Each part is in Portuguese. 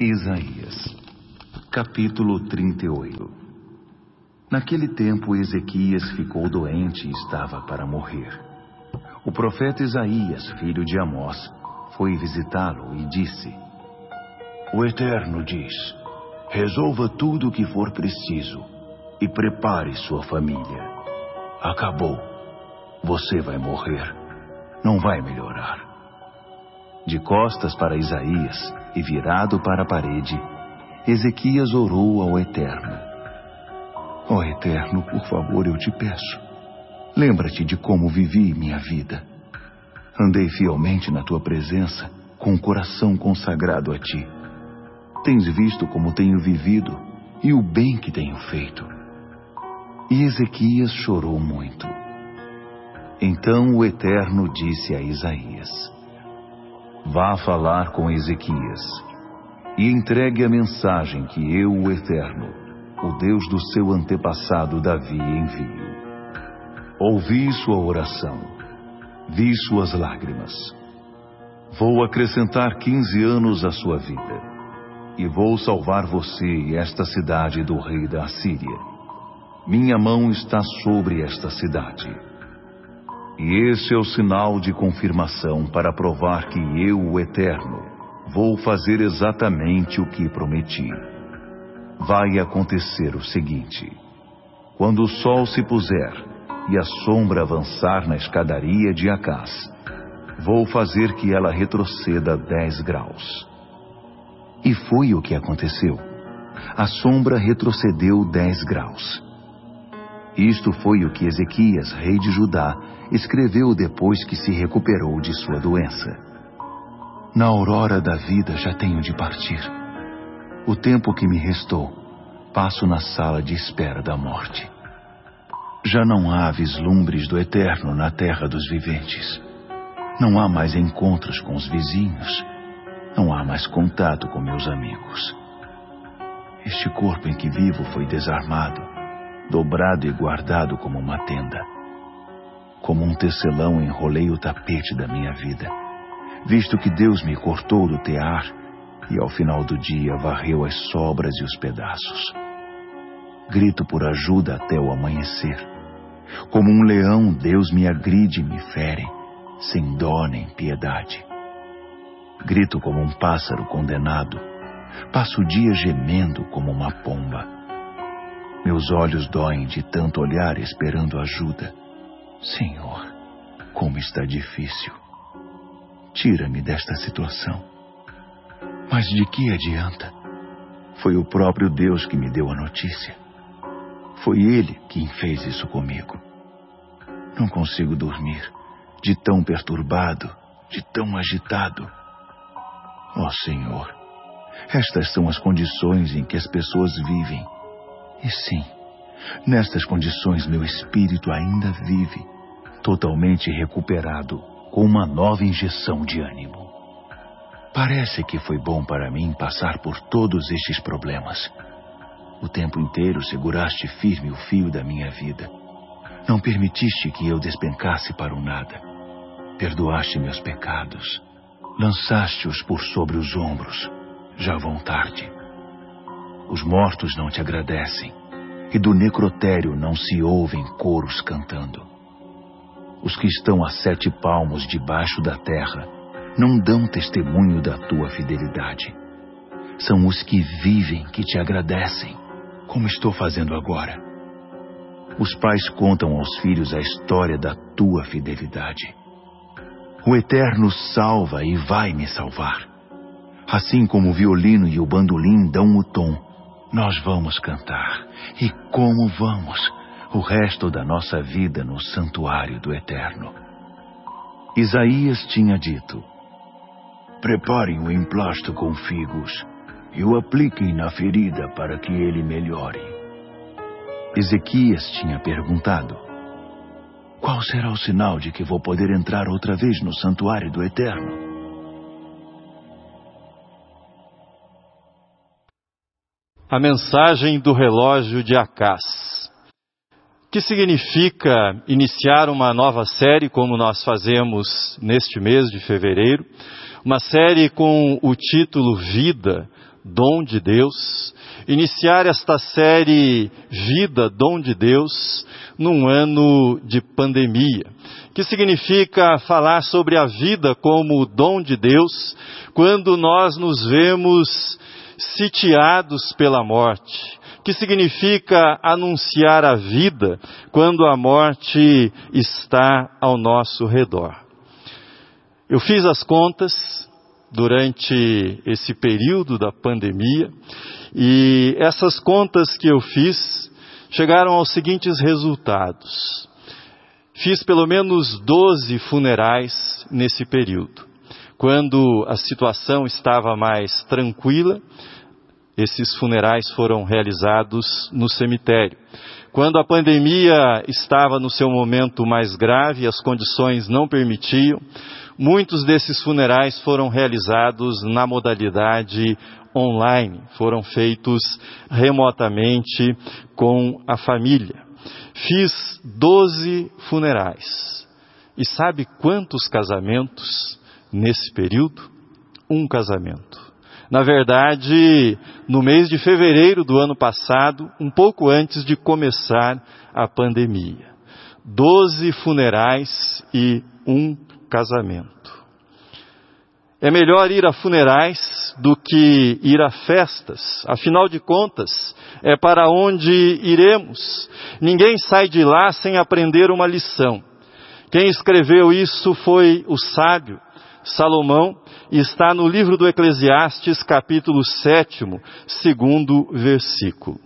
Isaías, capítulo 38 Naquele tempo, Ezequias ficou doente e estava para morrer. O profeta Isaías, filho de Amós, foi visitá-lo e disse: O Eterno diz: Resolva tudo o que for preciso e prepare sua família. Acabou. Você vai morrer. Não vai melhorar. De costas para Isaías, e virado para a parede, Ezequias orou ao Eterno. Ó oh, Eterno, por favor, eu te peço. Lembra-te de como vivi minha vida. Andei fielmente na tua presença, com o coração consagrado a ti. Tens visto como tenho vivido e o bem que tenho feito. E Ezequias chorou muito. Então o Eterno disse a Isaías: Vá falar com Ezequias e entregue a mensagem que eu, o Eterno, o Deus do seu antepassado Davi, envio. Ouvi sua oração, vi suas lágrimas. Vou acrescentar quinze anos à sua vida, e vou salvar você e esta cidade do rei da Assíria. Minha mão está sobre esta cidade e esse é o sinal de confirmação para provar que eu, o Eterno, vou fazer exatamente o que prometi. Vai acontecer o seguinte: quando o sol se puser e a sombra avançar na escadaria de Acás, vou fazer que ela retroceda dez graus. E foi o que aconteceu. A sombra retrocedeu dez graus. Isto foi o que Ezequias, rei de Judá, escreveu depois que se recuperou de sua doença. Na aurora da vida já tenho de partir. O tempo que me restou, passo na sala de espera da morte. Já não há vislumbres do eterno na terra dos viventes. Não há mais encontros com os vizinhos. Não há mais contato com meus amigos. Este corpo em que vivo foi desarmado, dobrado e guardado como uma tenda. Como um tecelão enrolei o tapete da minha vida, visto que Deus me cortou do tear e ao final do dia varreu as sobras e os pedaços. Grito por ajuda até o amanhecer. Como um leão, Deus me agride e me fere, sem dó nem piedade. Grito como um pássaro condenado, passo o dia gemendo como uma pomba. Meus olhos doem de tanto olhar esperando ajuda. Senhor, como está difícil. Tira-me desta situação. Mas de que adianta? Foi o próprio Deus que me deu a notícia. Foi Ele quem fez isso comigo. Não consigo dormir, de tão perturbado, de tão agitado. Ó oh, Senhor, estas são as condições em que as pessoas vivem. E sim, nestas condições meu espírito ainda vive totalmente recuperado, com uma nova injeção de ânimo. Parece que foi bom para mim passar por todos estes problemas. O tempo inteiro seguraste firme o fio da minha vida. Não permitiste que eu despencasse para o nada. Perdoaste meus pecados. Lançaste-os por sobre os ombros. Já vão tarde. Os mortos não te agradecem, e do necrotério não se ouvem coros cantando. Os que estão a sete palmos debaixo da terra não dão testemunho da tua fidelidade. São os que vivem que te agradecem, como estou fazendo agora. Os pais contam aos filhos a história da tua fidelidade. O Eterno salva e vai me salvar. Assim como o violino e o bandolim dão o tom, nós vamos cantar. E como vamos! o resto da nossa vida no santuário do Eterno. Isaías tinha dito: Preparem o emplasto com figos e o apliquem na ferida para que ele melhore. Ezequias tinha perguntado: Qual será o sinal de que vou poder entrar outra vez no santuário do Eterno? A mensagem do relógio de Acás. Que significa iniciar uma nova série, como nós fazemos neste mês de fevereiro, uma série com o título Vida, Dom de Deus, iniciar esta série Vida, Dom de Deus, num ano de pandemia, que significa falar sobre a vida como dom de Deus, quando nós nos vemos sitiados pela morte, que significa anunciar a vida quando a morte está ao nosso redor. Eu fiz as contas durante esse período da pandemia e essas contas que eu fiz chegaram aos seguintes resultados. Fiz pelo menos 12 funerais nesse período. Quando a situação estava mais tranquila, esses funerais foram realizados no cemitério. Quando a pandemia estava no seu momento mais grave, as condições não permitiam, muitos desses funerais foram realizados na modalidade online, foram feitos remotamente com a família. Fiz 12 funerais. E sabe quantos casamentos nesse período? Um casamento. Na verdade, no mês de fevereiro do ano passado, um pouco antes de começar a pandemia. Doze funerais e um casamento. É melhor ir a funerais do que ir a festas. Afinal de contas, é para onde iremos. Ninguém sai de lá sem aprender uma lição. Quem escreveu isso foi o sábio Salomão está no livro do Eclesiastes, capítulo 7, segundo versículo.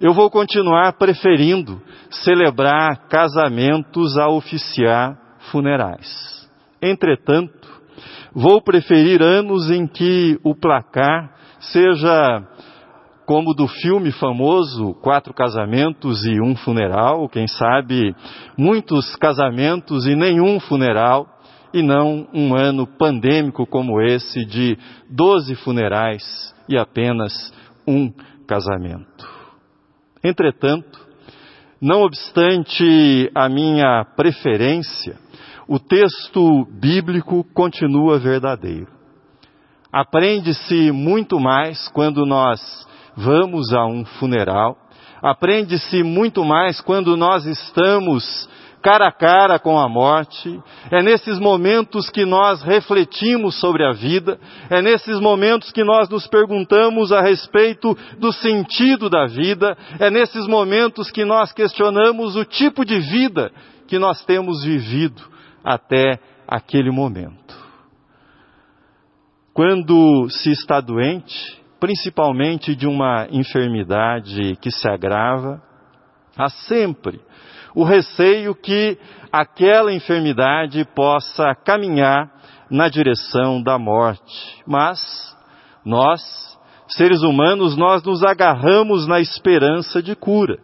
Eu vou continuar preferindo celebrar casamentos a oficiar funerais. Entretanto, vou preferir anos em que o placar seja como do filme famoso Quatro Casamentos e um Funeral, quem sabe muitos casamentos e nenhum funeral, e não um ano pandêmico como esse de doze funerais e apenas um casamento. Entretanto, não obstante a minha preferência, o texto bíblico continua verdadeiro. Aprende-se muito mais quando nós vamos a um funeral, aprende-se muito mais quando nós estamos cara a cara com a morte, é nesses momentos que nós refletimos sobre a vida, é nesses momentos que nós nos perguntamos a respeito do sentido da vida, é nesses momentos que nós questionamos o tipo de vida que nós temos vivido até aquele momento. Quando se está doente, principalmente de uma enfermidade que se agrava, há sempre o receio que aquela enfermidade possa caminhar na direção da morte. Mas nós, seres humanos, nós nos agarramos na esperança de cura.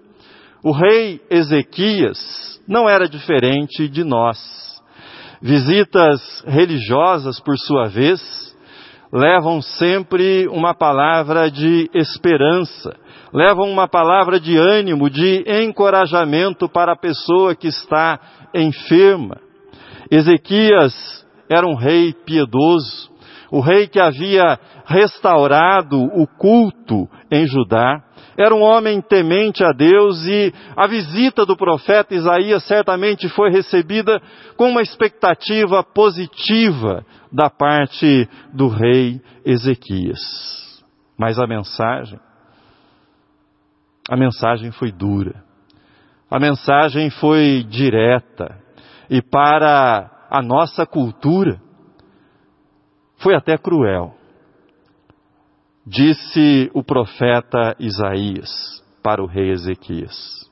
O rei Ezequias não era diferente de nós. Visitas religiosas, por sua vez, levam sempre uma palavra de esperança, levam uma palavra de ânimo, de encorajamento para a pessoa que está enferma. Ezequias era um rei piedoso, o rei que havia restaurado o culto em Judá, era um homem temente a Deus e a visita do profeta Isaías certamente foi recebida com uma expectativa positiva da parte do rei Ezequias. Mas a mensagem a mensagem foi dura. A mensagem foi direta. E para a nossa cultura, foi até cruel. Disse o profeta Isaías para o rei Ezequias: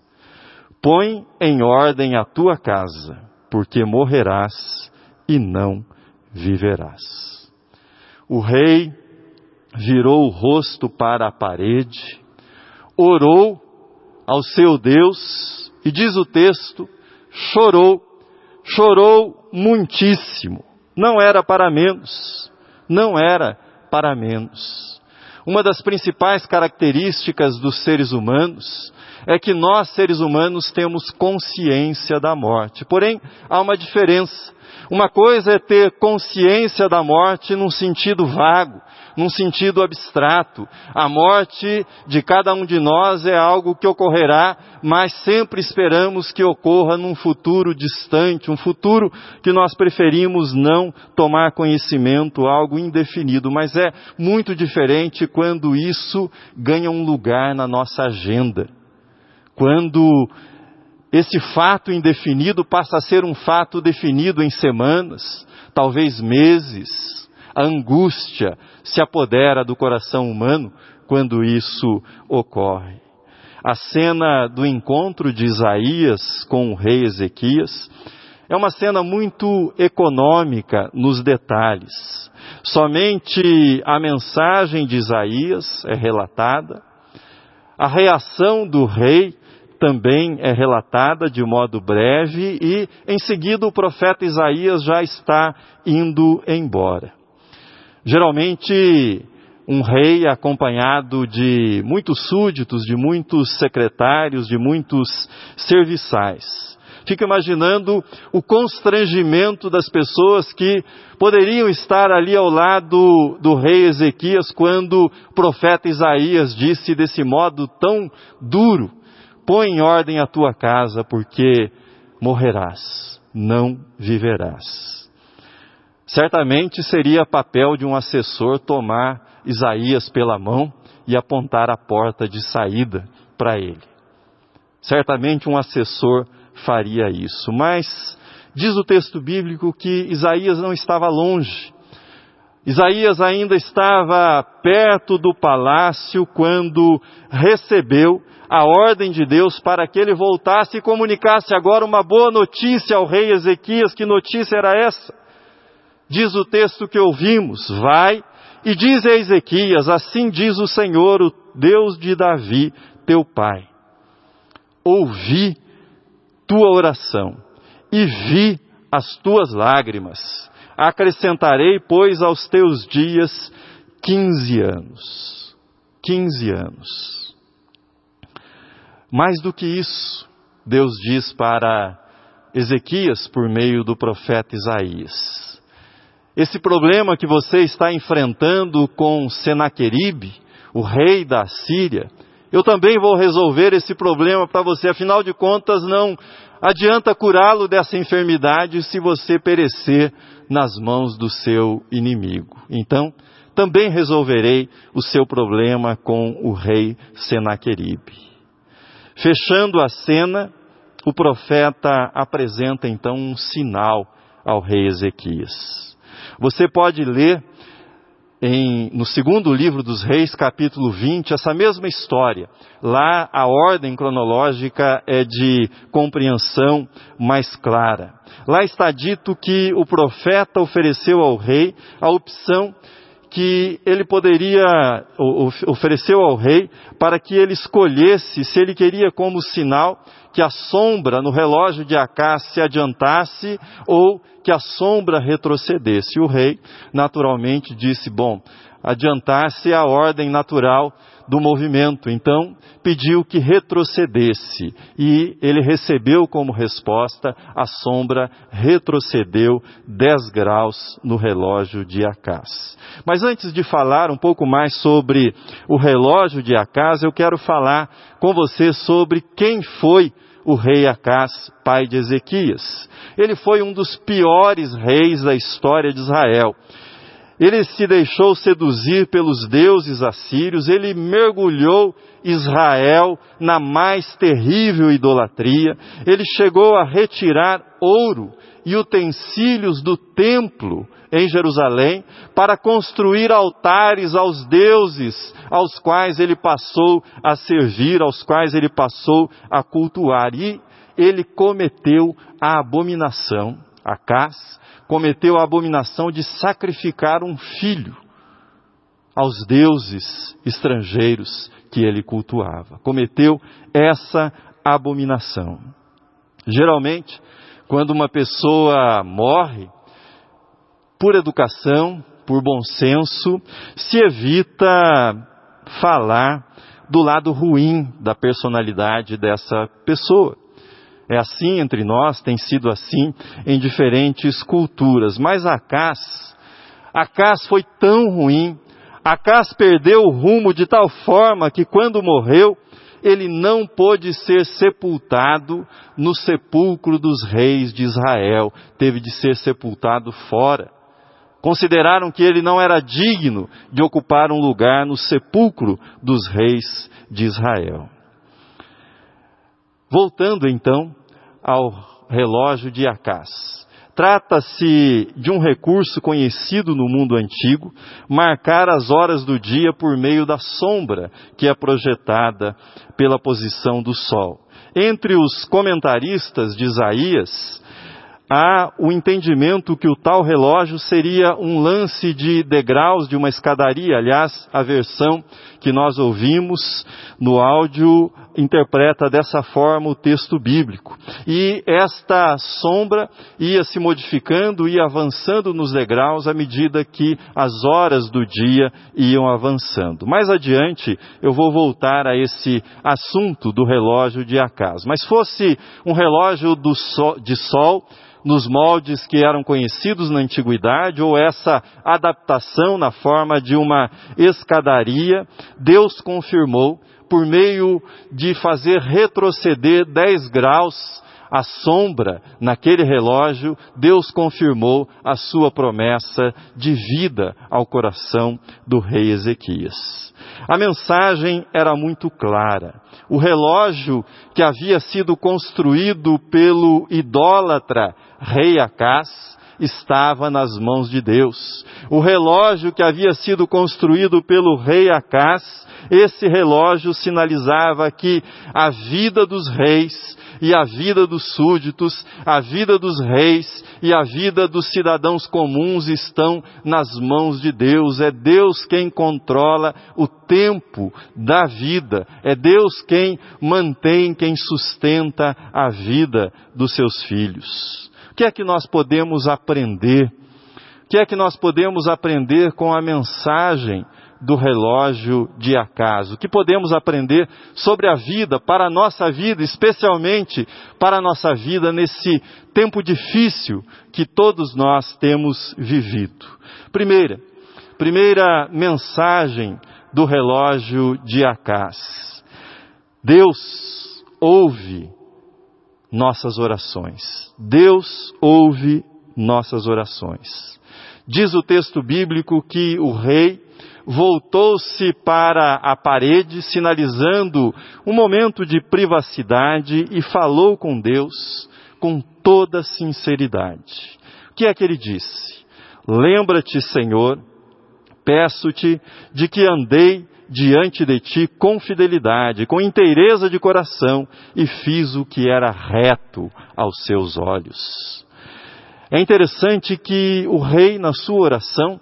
Põe em ordem a tua casa, porque morrerás e não viverás. O rei virou o rosto para a parede orou ao seu Deus e diz o texto, chorou, chorou muitíssimo. Não era para menos, não era para menos. Uma das principais características dos seres humanos é que nós, seres humanos, temos consciência da morte. Porém, há uma diferença. Uma coisa é ter consciência da morte num sentido vago, num sentido abstrato. A morte de cada um de nós é algo que ocorrerá, mas sempre esperamos que ocorra num futuro distante, um futuro que nós preferimos não tomar conhecimento, algo indefinido. Mas é muito diferente quando isso ganha um lugar na nossa agenda. Quando esse fato indefinido passa a ser um fato definido em semanas, talvez meses, a angústia se apodera do coração humano quando isso ocorre. A cena do encontro de Isaías com o rei Ezequias é uma cena muito econômica nos detalhes. Somente a mensagem de Isaías é relatada, a reação do rei também é relatada de modo breve e, em seguida, o profeta Isaías já está indo embora. Geralmente, um rei acompanhado de muitos súditos, de muitos secretários, de muitos serviçais. Fica imaginando o constrangimento das pessoas que poderiam estar ali ao lado do rei Ezequias quando o profeta Isaías disse desse modo tão duro: Põe em ordem a tua casa, porque morrerás, não viverás. Certamente seria papel de um assessor tomar Isaías pela mão e apontar a porta de saída para ele. Certamente um assessor faria isso, mas diz o texto bíblico que Isaías não estava longe. Isaías ainda estava perto do palácio quando recebeu a ordem de Deus para que ele voltasse e comunicasse agora uma boa notícia ao rei Ezequias. Que notícia era essa? diz o texto que ouvimos, vai e diz a Ezequias, assim diz o Senhor, o Deus de Davi, teu pai. Ouvi tua oração e vi as tuas lágrimas. Acrescentarei, pois, aos teus dias quinze anos. Quinze anos. Mais do que isso, Deus diz para Ezequias por meio do profeta Isaías esse problema que você está enfrentando com Senaqueribe, o rei da Síria, eu também vou resolver esse problema para você. Afinal de contas, não adianta curá-lo dessa enfermidade se você perecer nas mãos do seu inimigo. Então, também resolverei o seu problema com o rei Senaqueribe. Fechando a cena, o profeta apresenta então um sinal ao rei Ezequias. Você pode ler em, no segundo livro dos Reis, capítulo 20, essa mesma história. Lá a ordem cronológica é de compreensão mais clara. Lá está dito que o profeta ofereceu ao rei a opção que ele poderia, ofereceu ao rei para que ele escolhesse se ele queria como sinal que a sombra no relógio de Acás se adiantasse ou que a sombra retrocedesse. O rei, naturalmente, disse: Bom, adiantar-se a ordem natural do movimento. Então, pediu que retrocedesse. E ele recebeu como resposta: a sombra retrocedeu 10 graus no relógio de Acás. Mas antes de falar um pouco mais sobre o relógio de Acás, eu quero falar com você sobre quem foi o rei Acás, pai de Ezequias. Ele foi um dos piores reis da história de Israel. Ele se deixou seduzir pelos deuses assírios, ele mergulhou Israel na mais terrível idolatria, ele chegou a retirar ouro e utensílios do templo em Jerusalém para construir altares aos deuses aos quais ele passou a servir, aos quais ele passou a cultuar. E ele cometeu a abominação, Acás, cometeu a abominação de sacrificar um filho aos deuses estrangeiros que ele cultuava. Cometeu essa abominação. Geralmente, quando uma pessoa morre, por educação, por bom senso, se evita falar do lado ruim da personalidade dessa pessoa. É assim entre nós, tem sido assim em diferentes culturas. Mas Acás, Acás foi tão ruim, Acás perdeu o rumo de tal forma que quando morreu, ele não pôde ser sepultado no sepulcro dos reis de Israel, teve de ser sepultado fora. Consideraram que ele não era digno de ocupar um lugar no sepulcro dos reis de Israel. Voltando então ao relógio de Acás. Trata-se de um recurso conhecido no mundo antigo, marcar as horas do dia por meio da sombra que é projetada pela posição do sol. Entre os comentaristas de Isaías, há o entendimento que o tal relógio seria um lance de degraus de uma escadaria. Aliás, a versão que nós ouvimos no áudio interpreta dessa forma o texto bíblico. E esta sombra ia se modificando, ia avançando nos degraus à medida que as horas do dia iam avançando. Mais adiante, eu vou voltar a esse assunto do relógio de Acas. Mas fosse um relógio sol, de sol, nos moldes que eram conhecidos na antiguidade, ou essa adaptação na forma de uma escadaria, Deus confirmou por meio de fazer retroceder 10 graus a sombra naquele relógio, Deus confirmou a sua promessa de vida ao coração do rei Ezequias. A mensagem era muito clara. O relógio que havia sido construído pelo idólatra rei Acás estava nas mãos de Deus. O relógio que havia sido construído pelo rei Acás, esse relógio sinalizava que a vida dos reis e a vida dos súditos, a vida dos reis e a vida dos cidadãos comuns estão nas mãos de Deus. É Deus quem controla o tempo da vida. É Deus quem mantém, quem sustenta a vida dos seus filhos. O que é que nós podemos aprender? O que é que nós podemos aprender com a mensagem do relógio de acaso? O que podemos aprender sobre a vida, para a nossa vida, especialmente para a nossa vida nesse tempo difícil que todos nós temos vivido? Primeira, primeira mensagem do relógio de Acás. Deus ouve nossas orações. Deus ouve nossas orações. Diz o texto bíblico que o rei voltou-se para a parede, sinalizando um momento de privacidade e falou com Deus com toda sinceridade. O que é que ele disse? Lembra-te, Senhor, peço-te de que andei diante de ti com fidelidade, com inteireza de coração e fiz o que era reto aos seus olhos. É interessante que o rei, na sua oração,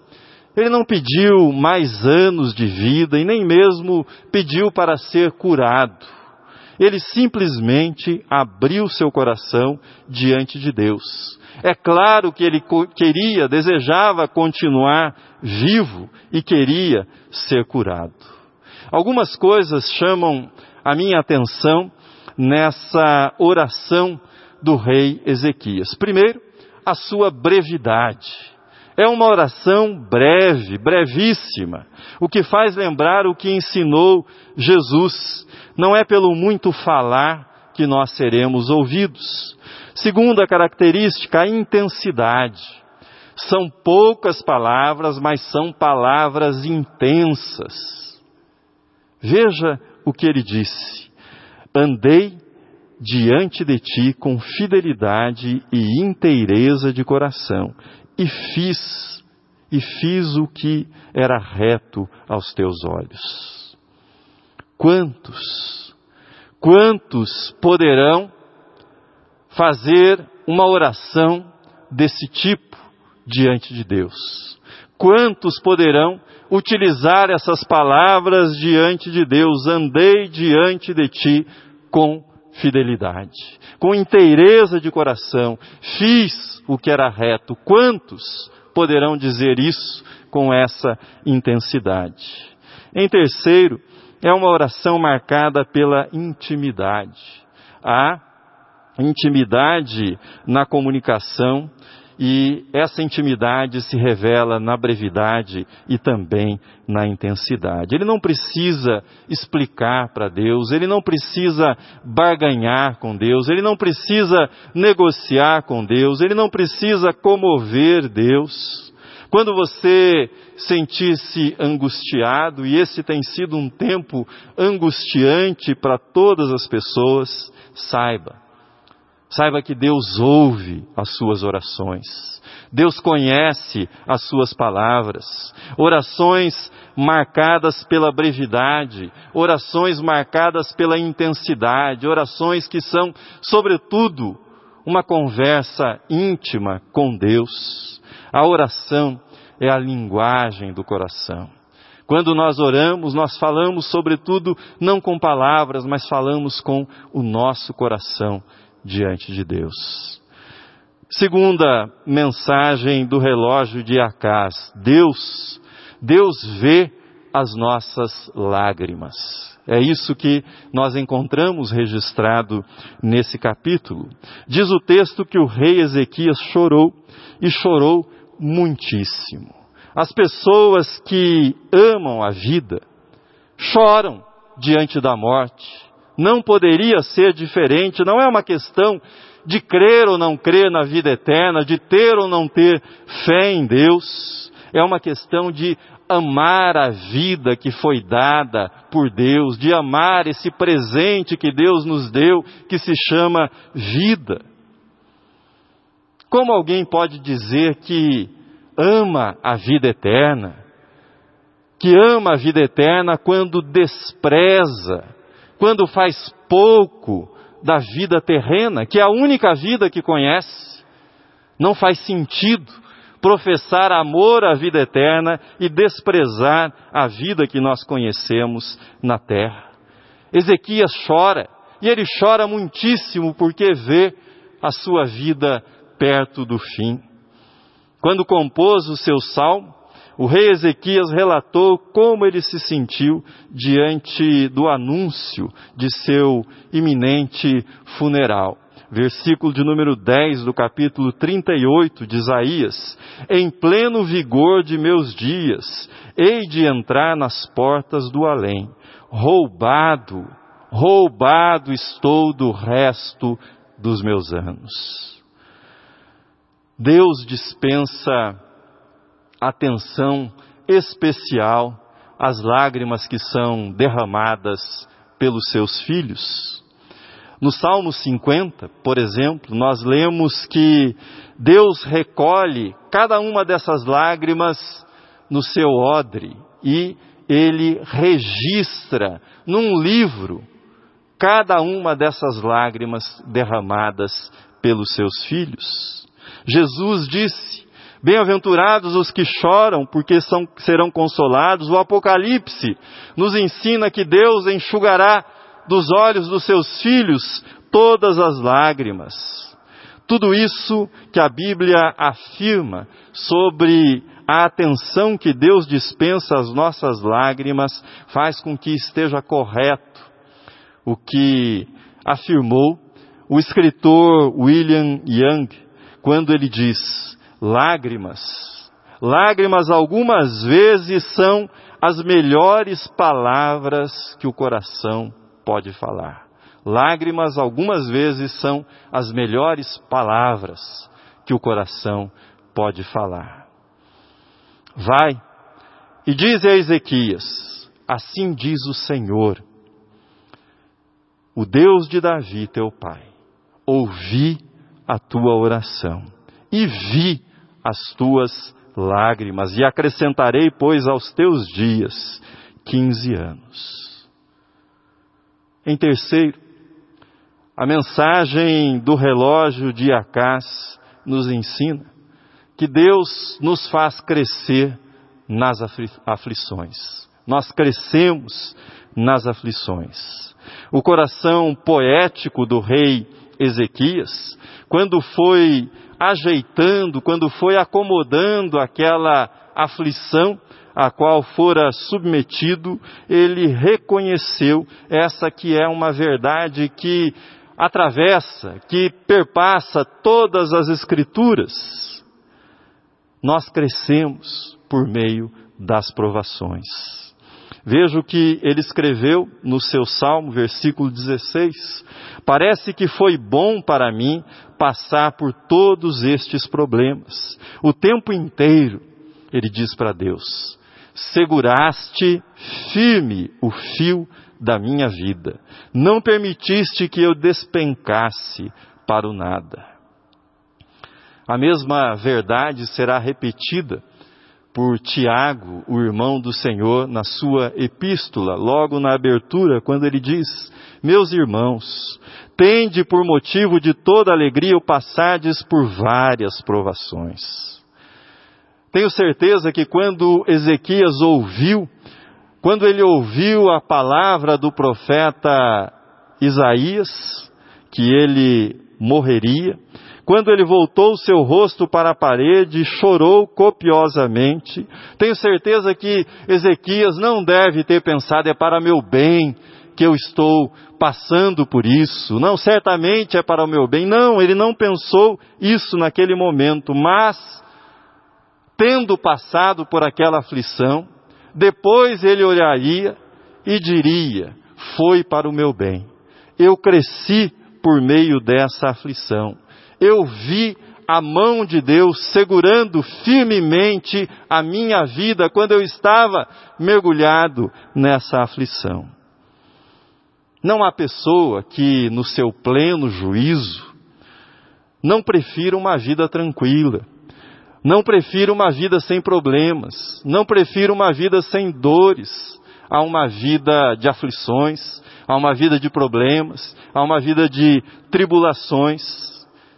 ele não pediu mais anos de vida e nem mesmo pediu para ser curado. Ele simplesmente abriu seu coração diante de Deus. É claro que ele queria, desejava continuar vivo e queria ser curado. Algumas coisas chamam a minha atenção nessa oração do rei Ezequias. Primeiro, a sua brevidade. É uma oração breve, brevíssima, o que faz lembrar o que ensinou Jesus. Não é pelo muito falar que nós seremos ouvidos. Segunda característica, a intensidade. São poucas palavras, mas são palavras intensas. Veja o que ele disse: Andei diante de ti com fidelidade e inteireza de coração, e fiz, e fiz o que era reto aos teus olhos. Quantos, quantos poderão fazer uma oração desse tipo diante de Deus? Quantos poderão utilizar essas palavras diante de Deus? Andei diante de ti com fidelidade, com inteireza de coração, fiz o que era reto. Quantos poderão dizer isso com essa intensidade? Em terceiro, é uma oração marcada pela intimidade. Há intimidade na comunicação e essa intimidade se revela na brevidade e também na intensidade. Ele não precisa explicar para Deus, ele não precisa barganhar com Deus, ele não precisa negociar com Deus, ele não precisa comover Deus. Quando você sentir-se angustiado, e esse tem sido um tempo angustiante para todas as pessoas, saiba, Saiba que Deus ouve as suas orações. Deus conhece as suas palavras. Orações marcadas pela brevidade, orações marcadas pela intensidade, orações que são, sobretudo, uma conversa íntima com Deus. A oração é a linguagem do coração. Quando nós oramos, nós falamos, sobretudo, não com palavras, mas falamos com o nosso coração diante de Deus. Segunda mensagem do relógio de Acás. Deus, Deus vê as nossas lágrimas. É isso que nós encontramos registrado nesse capítulo. Diz o texto que o rei Ezequias chorou e chorou muitíssimo. As pessoas que amam a vida choram diante da morte, não poderia ser diferente, não é uma questão de crer ou não crer na vida eterna, de ter ou não ter fé em Deus, é uma questão de amar a vida que foi dada por Deus, de amar esse presente que Deus nos deu, que se chama vida. Como alguém pode dizer que ama a vida eterna, que ama a vida eterna quando despreza quando faz pouco da vida terrena, que é a única vida que conhece, não faz sentido professar amor à vida eterna e desprezar a vida que nós conhecemos na terra. Ezequias chora, e ele chora muitíssimo porque vê a sua vida perto do fim. Quando compôs o seu salmo, o rei Ezequias relatou como ele se sentiu diante do anúncio de seu iminente funeral. Versículo de número 10 do capítulo 38 de Isaías: Em pleno vigor de meus dias, hei de entrar nas portas do além. Roubado, roubado estou do resto dos meus anos. Deus dispensa atenção especial às lágrimas que são derramadas pelos seus filhos. No Salmo 50, por exemplo, nós lemos que Deus recolhe cada uma dessas lágrimas no seu odre e ele registra num livro cada uma dessas lágrimas derramadas pelos seus filhos. Jesus disse: Bem-aventurados os que choram, porque são, serão consolados. O Apocalipse nos ensina que Deus enxugará dos olhos dos seus filhos todas as lágrimas. Tudo isso que a Bíblia afirma sobre a atenção que Deus dispensa às nossas lágrimas faz com que esteja correto o que afirmou o escritor William Young quando ele diz: lágrimas. Lágrimas algumas vezes são as melhores palavras que o coração pode falar. Lágrimas algumas vezes são as melhores palavras que o coração pode falar. Vai e diz a Ezequias: Assim diz o Senhor, o Deus de Davi, teu pai, ouvi a tua oração e vi as tuas lágrimas, e acrescentarei, pois, aos teus dias quinze anos. Em terceiro, a mensagem do relógio de Acás nos ensina que Deus nos faz crescer nas aflições. Nós crescemos nas aflições. O coração poético do rei Ezequias, quando foi ajeitando, quando foi acomodando aquela aflição a qual fora submetido, ele reconheceu essa que é uma verdade que atravessa, que perpassa todas as Escrituras, nós crescemos por meio das provações. Veja o que ele escreveu no seu salmo, versículo 16. Parece que foi bom para mim passar por todos estes problemas. O tempo inteiro, ele diz para Deus: seguraste firme o fio da minha vida, não permitiste que eu despencasse para o nada. A mesma verdade será repetida por Tiago, o irmão do Senhor, na sua epístola, logo na abertura, quando ele diz: Meus irmãos, tende por motivo de toda alegria o passardes por várias provações. Tenho certeza que quando Ezequias ouviu, quando ele ouviu a palavra do profeta Isaías, que ele morreria, quando ele voltou seu rosto para a parede, chorou copiosamente. Tenho certeza que Ezequias não deve ter pensado, é para meu bem que eu estou passando por isso. Não, certamente é para o meu bem. Não, ele não pensou isso naquele momento, mas, tendo passado por aquela aflição, depois ele olharia e diria: Foi para o meu bem. Eu cresci por meio dessa aflição eu vi a mão de Deus segurando firmemente a minha vida quando eu estava mergulhado nessa aflição. Não há pessoa que, no seu pleno juízo, não prefira uma vida tranquila, não prefira uma vida sem problemas, não prefira uma vida sem dores, a uma vida de aflições, a uma vida de problemas, a uma vida de tribulações.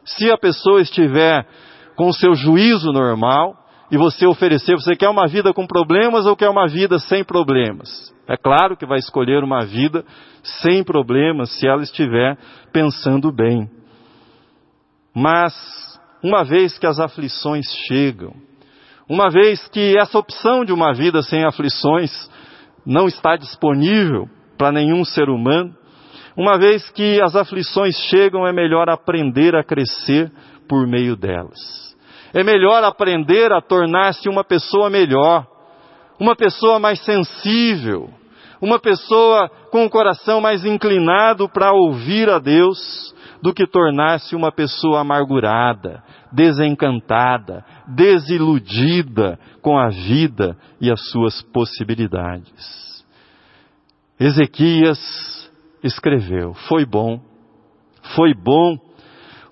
Se a pessoa estiver com o seu juízo normal e você oferecer, você quer uma vida com problemas ou quer uma vida sem problemas? É claro que vai escolher uma vida sem problemas se ela estiver pensando bem. Mas, uma vez que as aflições chegam, uma vez que essa opção de uma vida sem aflições não está disponível para nenhum ser humano, uma vez que as aflições chegam, é melhor aprender a crescer por meio delas. É melhor aprender a tornar-se uma pessoa melhor, uma pessoa mais sensível, uma pessoa com o coração mais inclinado para ouvir a Deus, do que tornar-se uma pessoa amargurada, desencantada, desiludida com a vida e as suas possibilidades. Ezequias escreveu: Foi bom, foi bom,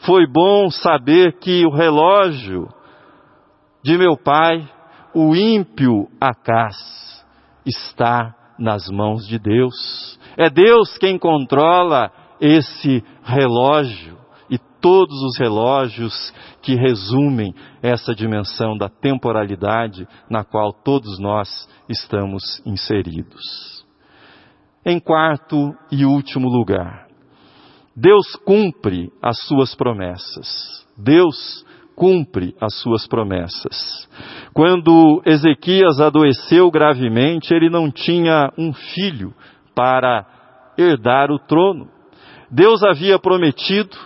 foi bom saber que o relógio de meu pai, o ímpio Acás, está nas mãos de Deus. É Deus quem controla esse relógio e todos os relógios que resumem essa dimensão da temporalidade na qual todos nós estamos inseridos. Em quarto e último lugar, Deus cumpre as suas promessas. Deus cumpre as suas promessas. Quando Ezequias adoeceu gravemente, ele não tinha um filho para herdar o trono. Deus havia prometido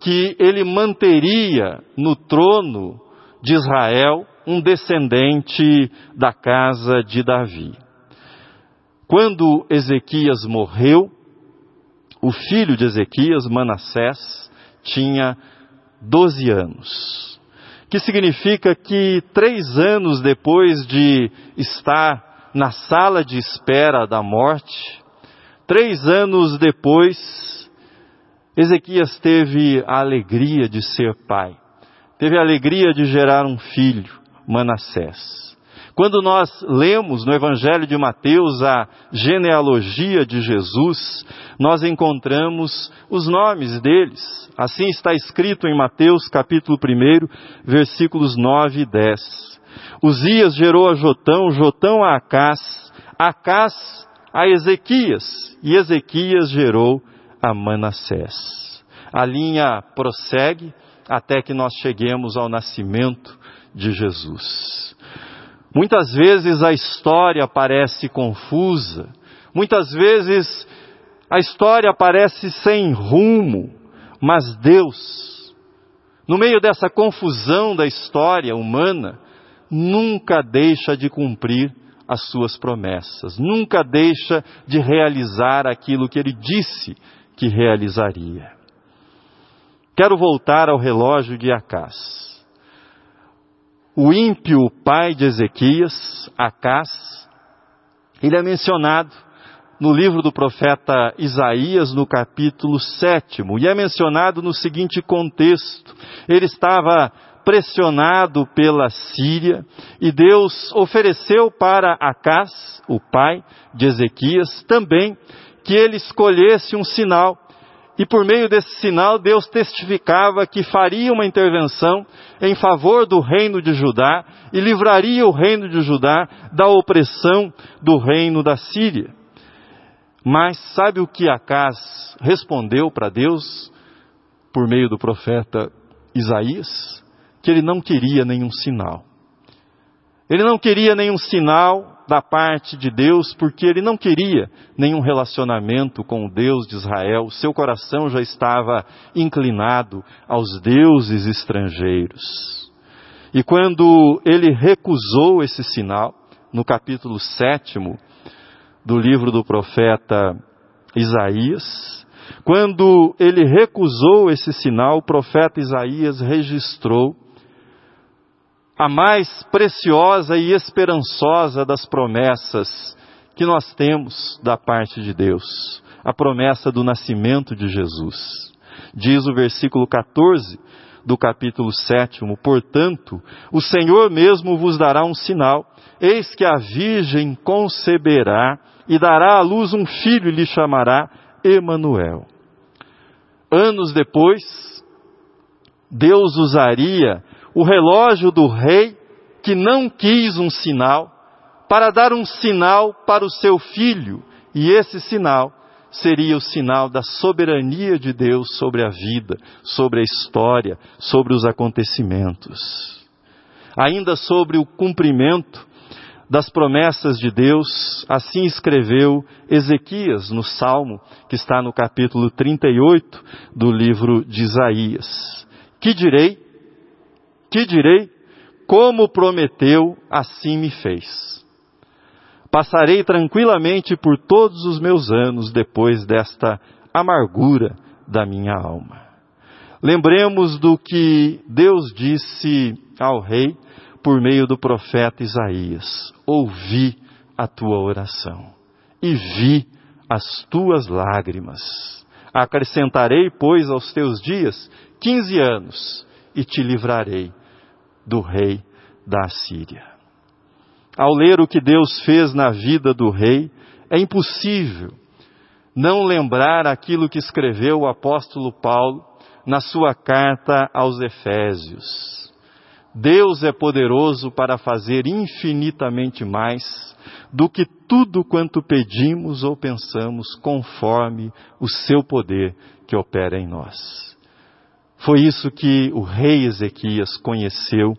que ele manteria no trono de Israel um descendente da casa de Davi. Quando Ezequias morreu, o filho de Ezequias, Manassés, tinha 12 anos. Que significa que três anos depois de estar na sala de espera da morte, três anos depois, Ezequias teve a alegria de ser pai, teve a alegria de gerar um filho, Manassés. Quando nós lemos no Evangelho de Mateus a genealogia de Jesus, nós encontramos os nomes deles. Assim está escrito em Mateus capítulo 1, versículos 9 e 10. Uzias gerou a Jotão, Jotão a Acás, Acás a Ezequias, e Ezequias gerou a Manassés. A linha prossegue até que nós cheguemos ao nascimento de Jesus. Muitas vezes a história parece confusa, muitas vezes A história parece sem rumo, mas Deus, no meio dessa confusão da história humana, nunca deixa de cumprir as suas promessas, nunca deixa de realizar aquilo que ele disse que realizaria. Quero voltar ao relógio de Acás. O ímpio pai de Ezequias, Acás, ele é mencionado no livro do profeta Isaías, no capítulo 7, e é mencionado no seguinte contexto: ele estava pressionado pela Síria e Deus ofereceu para Acás, o pai de Ezequias, também que ele escolhesse um sinal e por meio desse sinal, Deus testificava que faria uma intervenção em favor do reino de Judá e livraria o reino de Judá da opressão do reino da Síria. Mas sabe o que Acas respondeu para Deus por meio do profeta Isaías? Que ele não queria nenhum sinal. Ele não queria nenhum sinal da parte de Deus, porque ele não queria nenhum relacionamento com o Deus de Israel, seu coração já estava inclinado aos deuses estrangeiros. E quando ele recusou esse sinal, no capítulo 7 do livro do profeta Isaías, quando ele recusou esse sinal, o profeta Isaías registrou a mais preciosa e esperançosa das promessas que nós temos da parte de Deus, a promessa do nascimento de Jesus. Diz o versículo 14 do capítulo 7, portanto, o Senhor mesmo vos dará um sinal, eis que a virgem conceberá e dará à luz um filho e lhe chamará Emanuel. Anos depois, Deus usaria o relógio do rei, que não quis um sinal, para dar um sinal para o seu filho, e esse sinal seria o sinal da soberania de Deus sobre a vida, sobre a história, sobre os acontecimentos. Ainda sobre o cumprimento das promessas de Deus, assim escreveu Ezequias no Salmo, que está no capítulo 38 do livro de Isaías. Que direi? Que direi? Como prometeu, assim me fez. Passarei tranquilamente por todos os meus anos depois desta amargura da minha alma. Lembremos do que Deus disse ao rei por meio do profeta Isaías: Ouvi a tua oração e vi as tuas lágrimas. Acrescentarei, pois, aos teus dias quinze anos e te livrarei do rei da Assíria. Ao ler o que Deus fez na vida do rei, é impossível não lembrar aquilo que escreveu o apóstolo Paulo na sua carta aos Efésios. Deus é poderoso para fazer infinitamente mais do que tudo quanto pedimos ou pensamos, conforme o seu poder que opera em nós. Foi isso que o rei Ezequias conheceu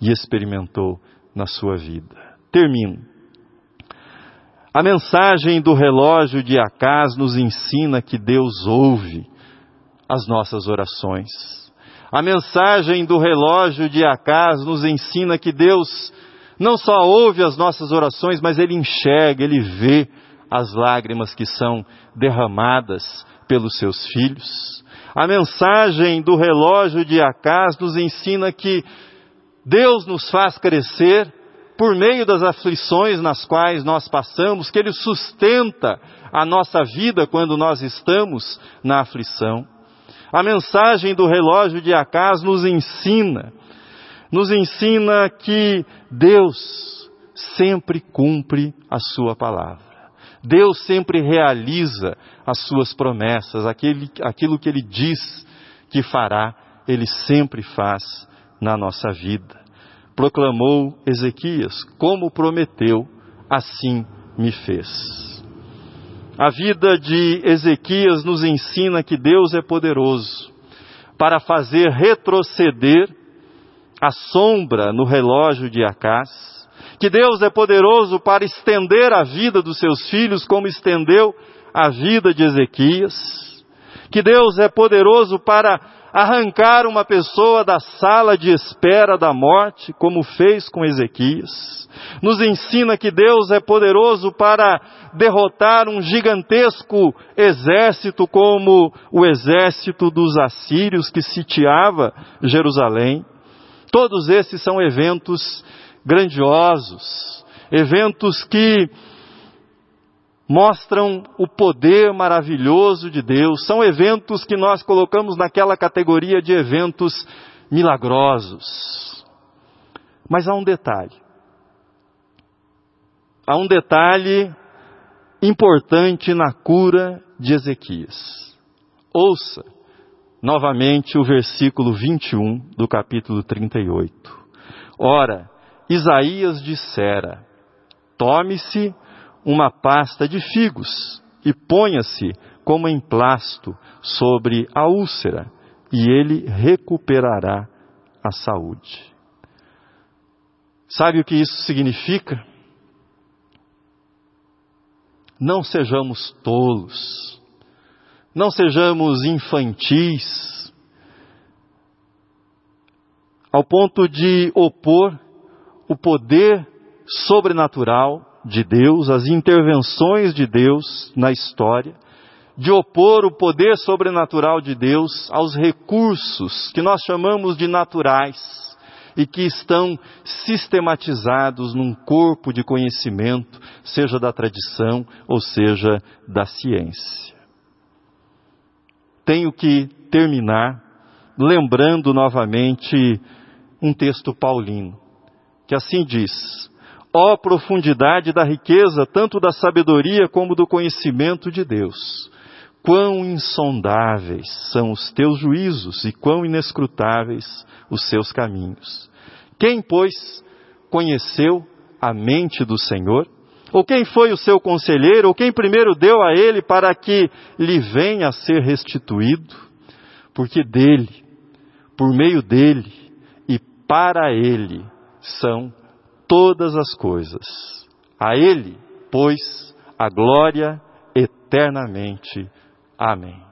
e experimentou na sua vida. Termino. A mensagem do relógio de Acás nos ensina que Deus ouve as nossas orações. A mensagem do relógio de Acás nos ensina que Deus não só ouve as nossas orações, mas Ele enxerga, Ele vê as lágrimas que são derramadas pelos seus filhos. A mensagem do relógio de Acás nos ensina que Deus nos faz crescer por meio das aflições nas quais nós passamos, que Ele sustenta a nossa vida quando nós estamos na aflição. A mensagem do relógio de Acás nos ensina, nos ensina que Deus sempre cumpre a Sua palavra. Deus sempre realiza as suas promessas, aquele, aquilo que Ele diz que fará, Ele sempre faz na nossa vida. Proclamou Ezequias, como prometeu, assim me fez. A vida de Ezequias nos ensina que Deus é poderoso para fazer retroceder a sombra no relógio de Acás que Deus é poderoso para estender a vida dos seus filhos, como estendeu a vida de Ezequias, que Deus é poderoso para arrancar uma pessoa da sala de espera da morte, como fez com Ezequias. Nos ensina que Deus é poderoso para derrotar um gigantesco exército como o exército dos assírios que sitiava Jerusalém. Todos esses são eventos grandiosos, eventos que mostram o poder maravilhoso de Deus, são eventos que nós colocamos naquela categoria de eventos milagrosos. Mas há um detalhe. Há um detalhe importante na cura de Ezequias. Ouça novamente o versículo 21 do capítulo 38. Ora, Isaías dissera: Tome-se uma pasta de figos e ponha-se como emplasto sobre a úlcera, e ele recuperará a saúde. Sabe o que isso significa? Não sejamos tolos, não sejamos infantis, ao ponto de opor o poder sobrenatural de Deus, as intervenções de Deus na história, de opor o poder sobrenatural de Deus aos recursos que nós chamamos de naturais e que estão sistematizados num corpo de conhecimento, seja da tradição ou seja da ciência. Tenho que terminar lembrando novamente um texto paulino, que assim diz: Ó oh, profundidade da riqueza, tanto da sabedoria como do conhecimento de Deus. Quão insondáveis são os teus juízos e quão inescrutáveis os seus caminhos. Quem, pois, conheceu a mente do Senhor? Ou quem foi o seu conselheiro? Ou quem primeiro deu a ele para que lhe venha a ser restituído? Porque dele, por meio dele e para ele são todas as coisas. A Ele, pois, a glória eternamente. Amém.